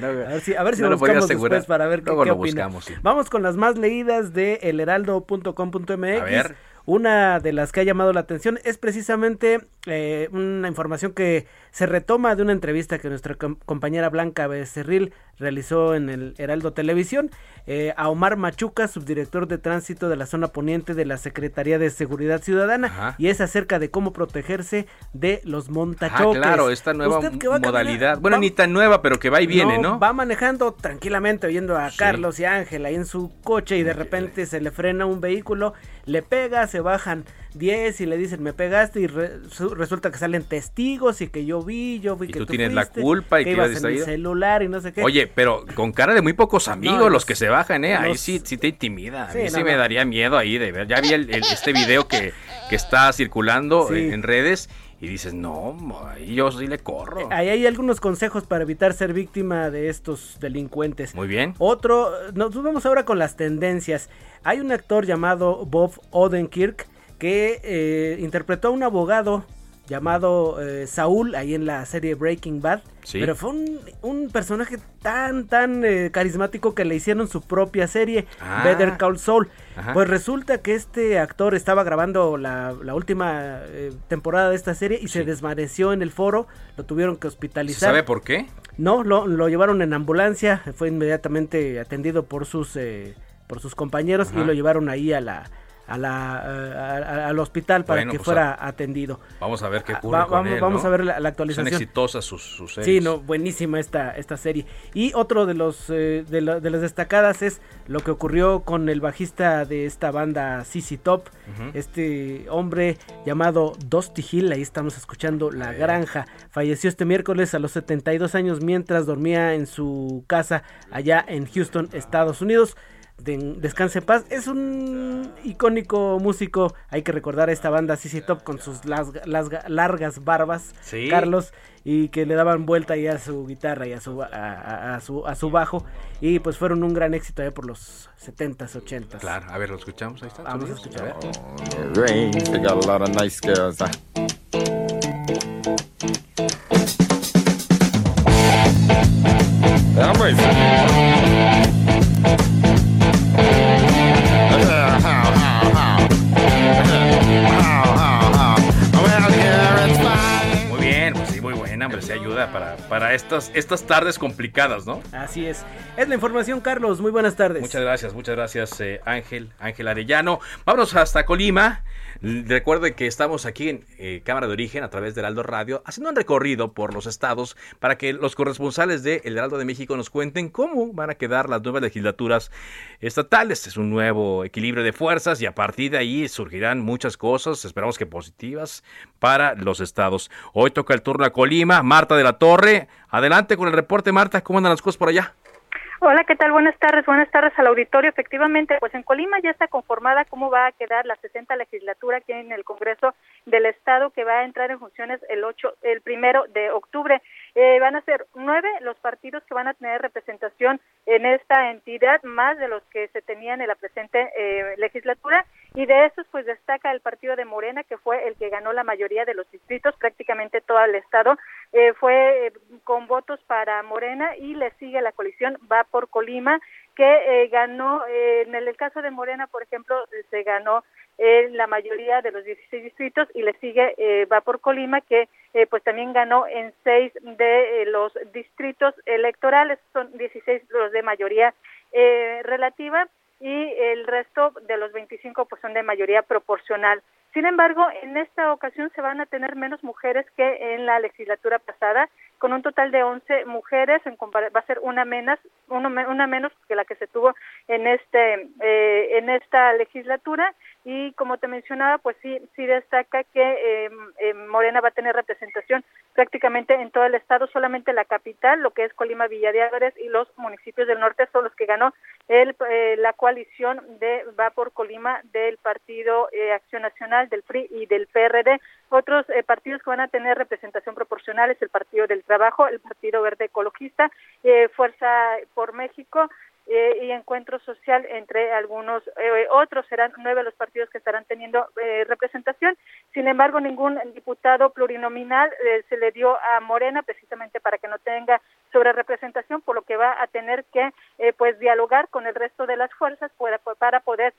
A ver si, a ver si lo, buscamos después para ver qué, qué opina. Buscamos, Vamos con las más leídas de elheraldo.com.mx. A ver. Una de las que ha llamado la atención es precisamente eh, una información que se retoma de una entrevista que nuestra compañera Blanca Becerril realizó en el Heraldo Televisión eh, a Omar Machuca, subdirector de tránsito de la zona poniente de la Secretaría de Seguridad Ciudadana, y es acerca de cómo protegerse de los montachoques. Ah, claro, esta nueva modalidad. bueno, ni tan nueva, pero que va y viene, ¿no? Va manejando tranquilamente, oyendo a Carlos y Ángel ahí en su coche y de repente se le frena un vehículo, le pega, se bajan 10 y le dicen me pegaste y resulta que salen testigos y que yo vi, yo vi y que tú, tienes la culpa y que, ibas en el celular y no sé qué. Oye, pero con cara de muy pocos amigos los, que se bajan, eh, ahí sí, sí te intimida. a mí sí me daría miedo ahí de ver. Ya vi el, este video que, que está circulando en, redes y dices, no, ahí yo sí le corro. Ahí hay algunos consejos para evitar ser víctima de estos delincuentes. Muy bien. Otro, nos vamos ahora con las tendencias. Hay un actor llamado Bob Odenkirk que eh, interpretó a un abogado llamado eh, Saúl ahí en la serie Breaking Bad. Pero fue un, personaje tan, tan eh, carismático que le hicieron su propia serie, ah. Better Call Saul. Pues resulta que este actor estaba grabando la, última temporada de esta serie y se desvaneció en el foro, lo tuvieron que hospitalizar. ¿Sabe por qué? No, lo, lo, llevaron en ambulancia, fue inmediatamente atendido por sus, por sus compañeros y lo llevaron ahí a la a la, eh, al hospital para que pues, fuera atendido. Vamos a ver qué ocurre. vamos, a ver la, actualización. Son exitosas sus, sus, series. Sí, no, buenísima esta, esta serie. Y otro de los eh, de, las destacadas es lo que ocurrió con el bajista de esta banda CC Top, este hombre llamado Dusty Hill, ahí estamos escuchando La Granja. Falleció este miércoles a los 72 años mientras dormía en su casa allá en Houston, Estados Unidos de Descanse Paz. Es un icónico músico. Hay que recordar a esta banda CC Top con sus las, largas barbas, Carlos, y que le daban vuelta ahí a su guitarra y a su, a, su, a su bajo. Y pues fueron un gran éxito por los 70s, 80s. Claro, a ver, lo escuchamos. Ahí está. Vamos a escuchar. Se ayuda para, para estas, estas tardes complicadas, ¿no? Así es. Es la información, Carlos. Muy buenas tardes. Muchas gracias, muchas gracias, eh, Ángel, Ángel Arellano. Vámonos hasta Colima. Recuerden que estamos aquí en eh, Cámara de Origen a través del Heraldo Radio haciendo un recorrido por los estados para que los corresponsales de El Heraldo de México nos cuenten cómo van a quedar las nuevas legislaturas estatales. Es un nuevo equilibrio de fuerzas y a partir de ahí surgirán muchas cosas, esperamos que positivas, para los estados. Hoy toca el turno a Colima, Marta de la Torre. Adelante con el reporte, Marta, ¿cómo andan las cosas por allá? Hola, ¿qué tal? Buenas tardes, buenas tardes al auditorio. Efectivamente, pues en Colima ya está conformada cómo va a quedar la 60 legislatura aquí en el Congreso del Estado que va a entrar en funciones el 8, el primero de octubre. Eh, van a ser nueve los partidos que van a tener representación en esta entidad, más de los que se tenían en la presente eh, legislatura. Y de esos, pues destaca el partido de Morena, que fue el que ganó la mayoría de los distritos, prácticamente todo el Estado. Eh, fue con votos para Morena y le sigue la coalición, va por Colima, que ganó, en el caso de Morena, por ejemplo, se ganó en la mayoría de los 16 distritos y le sigue eh, va por Colima que eh, pues también ganó en seis de eh, los distritos electorales son 16 los de mayoría relativa y el resto de los 25 pues son de mayoría proporcional. Sin embargo, en esta ocasión se van a tener menos mujeres que en la legislatura pasada, con un total de 11 mujeres, en va a ser una menos, una menos que la que se tuvo en este eh, en esta legislatura. Y como te mencionaba, pues sí sí destaca que em, Morena va a tener representación prácticamente en todo el estado, solamente la capital, lo que es Colima, Villa de Álvarez y los municipios del norte son los que ganó el, eh, la coalición de Va por Colima del Partido eh, Acción Nacional, del PRI y del PRD. Otros eh, partidos que van a tener representación proporcional es el Partido del Trabajo, el Partido Verde Ecologista, Fuerza por México, eh, y encuentro social entre algunos eh, otros. Serán nueve los partidos que estarán teniendo eh, representación. Sin embargo, ningún diputado plurinominal se le dio a Morena precisamente para que no tenga sobre representación, por lo que va a tener que pues dialogar con el resto de las fuerzas para, para poder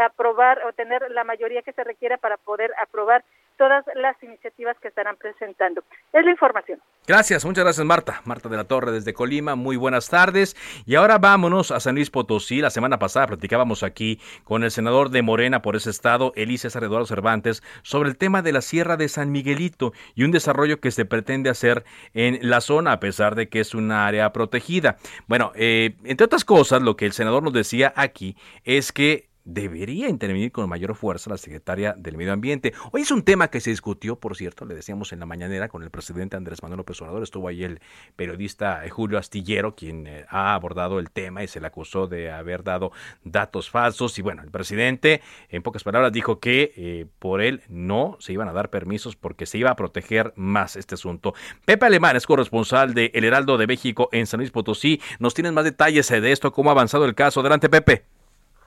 aprobar o tener la mayoría que se requiera para poder aprobar todas las iniciativas que estarán presentando. Es la información. Gracias, muchas gracias Marta. Marta de la Torre desde Colima, muy buenas tardes. Y ahora vámonos a San Luis Potosí. La semana pasada platicábamos aquí con el senador de Morena por ese estado, Elise Eduardo Cervantes, sobre el tema de la Sierra de San Miguelito y un desarrollo que se pretende hacer en la zona, a pesar de que es una área protegida. Bueno, eh, entre otras cosas, lo que el senador nos decía aquí es que debería intervenir con mayor fuerza la secretaria del Medio Ambiente. Hoy es un tema que se discutió, por cierto, le decíamos en la mañanera con el presidente Andrés Manuel López Obrador, estuvo ahí el periodista eh, Julio Astillero, quien eh, ha abordado el tema y se le acusó de haber dado datos falsos. Y bueno, el presidente, en pocas palabras, dijo que eh, por él no se iban a dar permisos porque se iba a proteger más este asunto. Pepe Alemán es corresponsal de El Heraldo de México en San Luis Potosí. Nos tienen más detalles de esto, cómo ha avanzado el caso. Adelante, Pepe.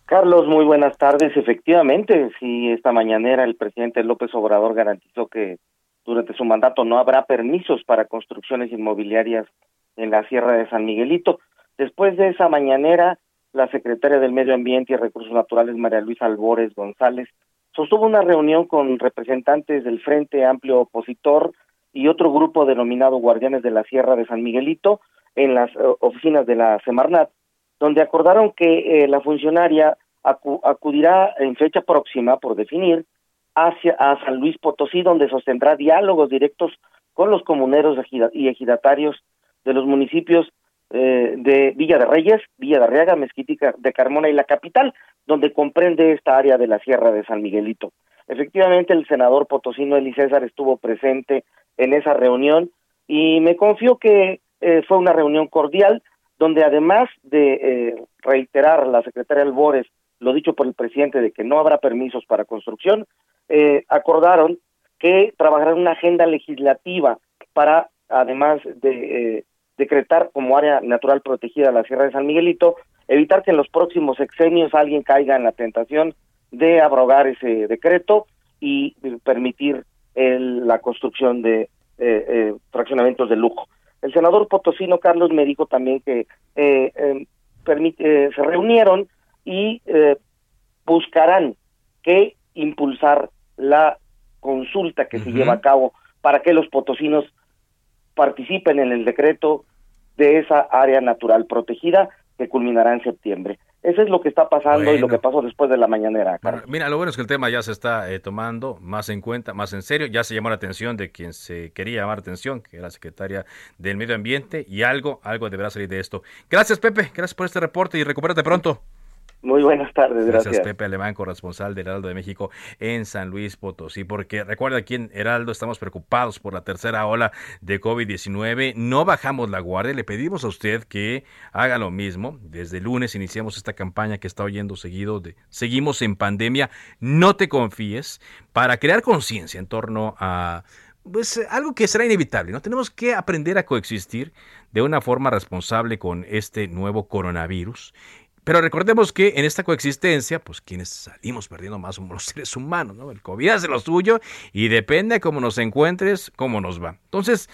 Carlos, muy buenas tardes. Efectivamente, si esta mañanera el presidente López Obrador garantizó que durante su mandato no habrá permisos para construcciones inmobiliarias en la Sierra de San Miguelito. Después de esa mañanera, la secretaria del Medio Ambiente y Recursos Naturales, María Luisa Albores González, sostuvo una reunión con representantes del Frente Amplio Opositor y otro grupo denominado Guardianes de la Sierra de San Miguelito en las eh, oficinas de la Semarnat donde acordaron que eh, la funcionaria acudirá en fecha próxima, por definir, hacia a San Luis Potosí, donde sostendrá diálogos directos con los comuneros y ejidatarios de los municipios eh, de Villa de Reyes, Villa de Arriaga, Mezquitica de Carmona y la capital, donde comprende esta área de la Sierra de San Miguelito. Efectivamente, el senador potosino Eli César estuvo presente en esa reunión y me confío que eh, fue una reunión cordial donde además de eh, reiterar la secretaria Albores lo dicho por el presidente de que no habrá permisos para construcción, eh, acordaron que trabajarán una agenda legislativa para, además de eh, decretar como área natural protegida la Sierra de San Miguelito, evitar que en los próximos sexenios alguien caiga en la tentación de abrogar ese decreto y permitir la construcción de fraccionamientos de lujo. El senador potosino Carlos me dijo también que eh, em, eh, se reunieron y eh, buscarán que impulsar la consulta que se lleva a cabo para que los potosinos participen en el decreto de esa área natural protegida que culminará en septiembre. Eso es lo que está pasando y lo que pasó después de la mañanera. mira, lo bueno es que el tema ya se está eh, tomando más en cuenta, más en serio. Ya se llamó la atención de quien se quería llamar atención, que era la secretaria del Medio Ambiente, y algo, algo deberá salir de esto. Gracias, Pepe. Gracias por este reporte y recupérate pronto. Muy buenas tardes, gracias. Gracias, Pepe Alemán, corresponsal del Heraldo de México en San Luis Potosí. Porque recuerda, aquí en Heraldo estamos preocupados por la tercera ola de COVID-19. No bajamos la guardia. Le pedimos a usted que haga lo mismo. Desde el lunes iniciamos esta campaña que está oyendo seguido de Seguimos en pandemia. No te confíes para crear conciencia en torno a pues algo que será inevitable, ¿no? Tenemos que aprender a coexistir de una forma responsable con este nuevo coronavirus pero recordemos que en esta coexistencia, pues quienes salimos perdiendo más somos los seres humanos, ¿no? El COVID hace lo suyo y depende de cómo nos encuentres, cómo nos va. Entonces,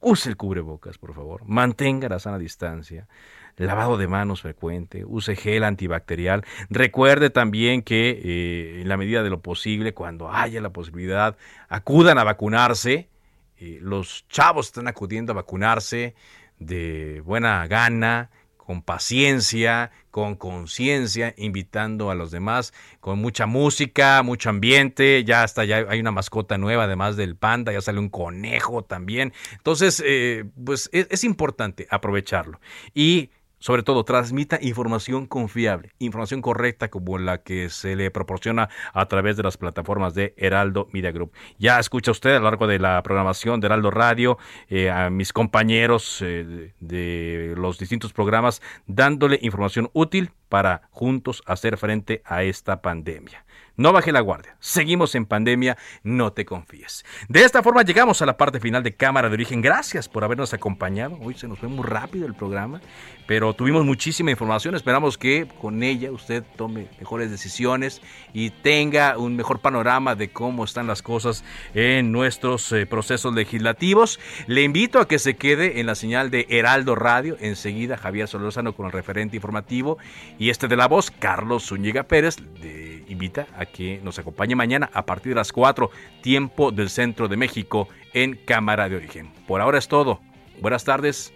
use el cubrebocas, por favor. Mantenga la sana distancia. Lavado de manos frecuente, use gel antibacterial. Recuerde también que eh, en la medida de lo posible, cuando haya la posibilidad, acudan a vacunarse. Eh, los chavos están acudiendo a vacunarse de buena gana, con paciencia, con conciencia, invitando a los demás, con mucha música, mucho ambiente, ya hasta ya hay una mascota nueva, además del panda, ya sale un conejo también. Entonces, eh, pues es, es importante aprovecharlo. Y sobre todo transmita información confiable, información correcta como la que se le proporciona a través de las plataformas de Heraldo Media Group. Ya escucha usted a lo largo de la programación de Heraldo Radio eh, a mis compañeros eh, de los distintos programas dándole información útil para juntos hacer frente a esta pandemia. No baje la guardia. Seguimos en pandemia, no te confíes. De esta forma llegamos a la parte final de Cámara de Origen. Gracias por habernos acompañado. Hoy se nos fue muy rápido el programa, pero tuvimos muchísima información. Esperamos que con ella usted tome mejores decisiones y tenga un mejor panorama de cómo están las cosas en nuestros eh, procesos legislativos. Le invito a que se quede en la señal de Heraldo Radio. Enseguida Javier Solórzano con el referente informativo y este de la voz, Carlos Zúñiga Pérez, le invita a que nos acompañe mañana a partir de las 4, tiempo del centro de México, en Cámara de Origen. Por ahora es todo. Buenas tardes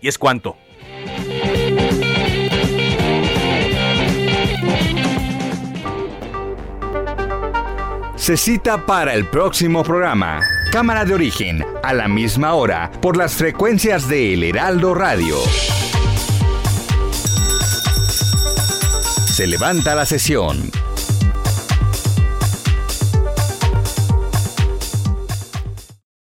y es cuanto. Se cita para el próximo programa. Cámara de Origen, a la misma hora, por las frecuencias de El Heraldo Radio. Se levanta la sesión.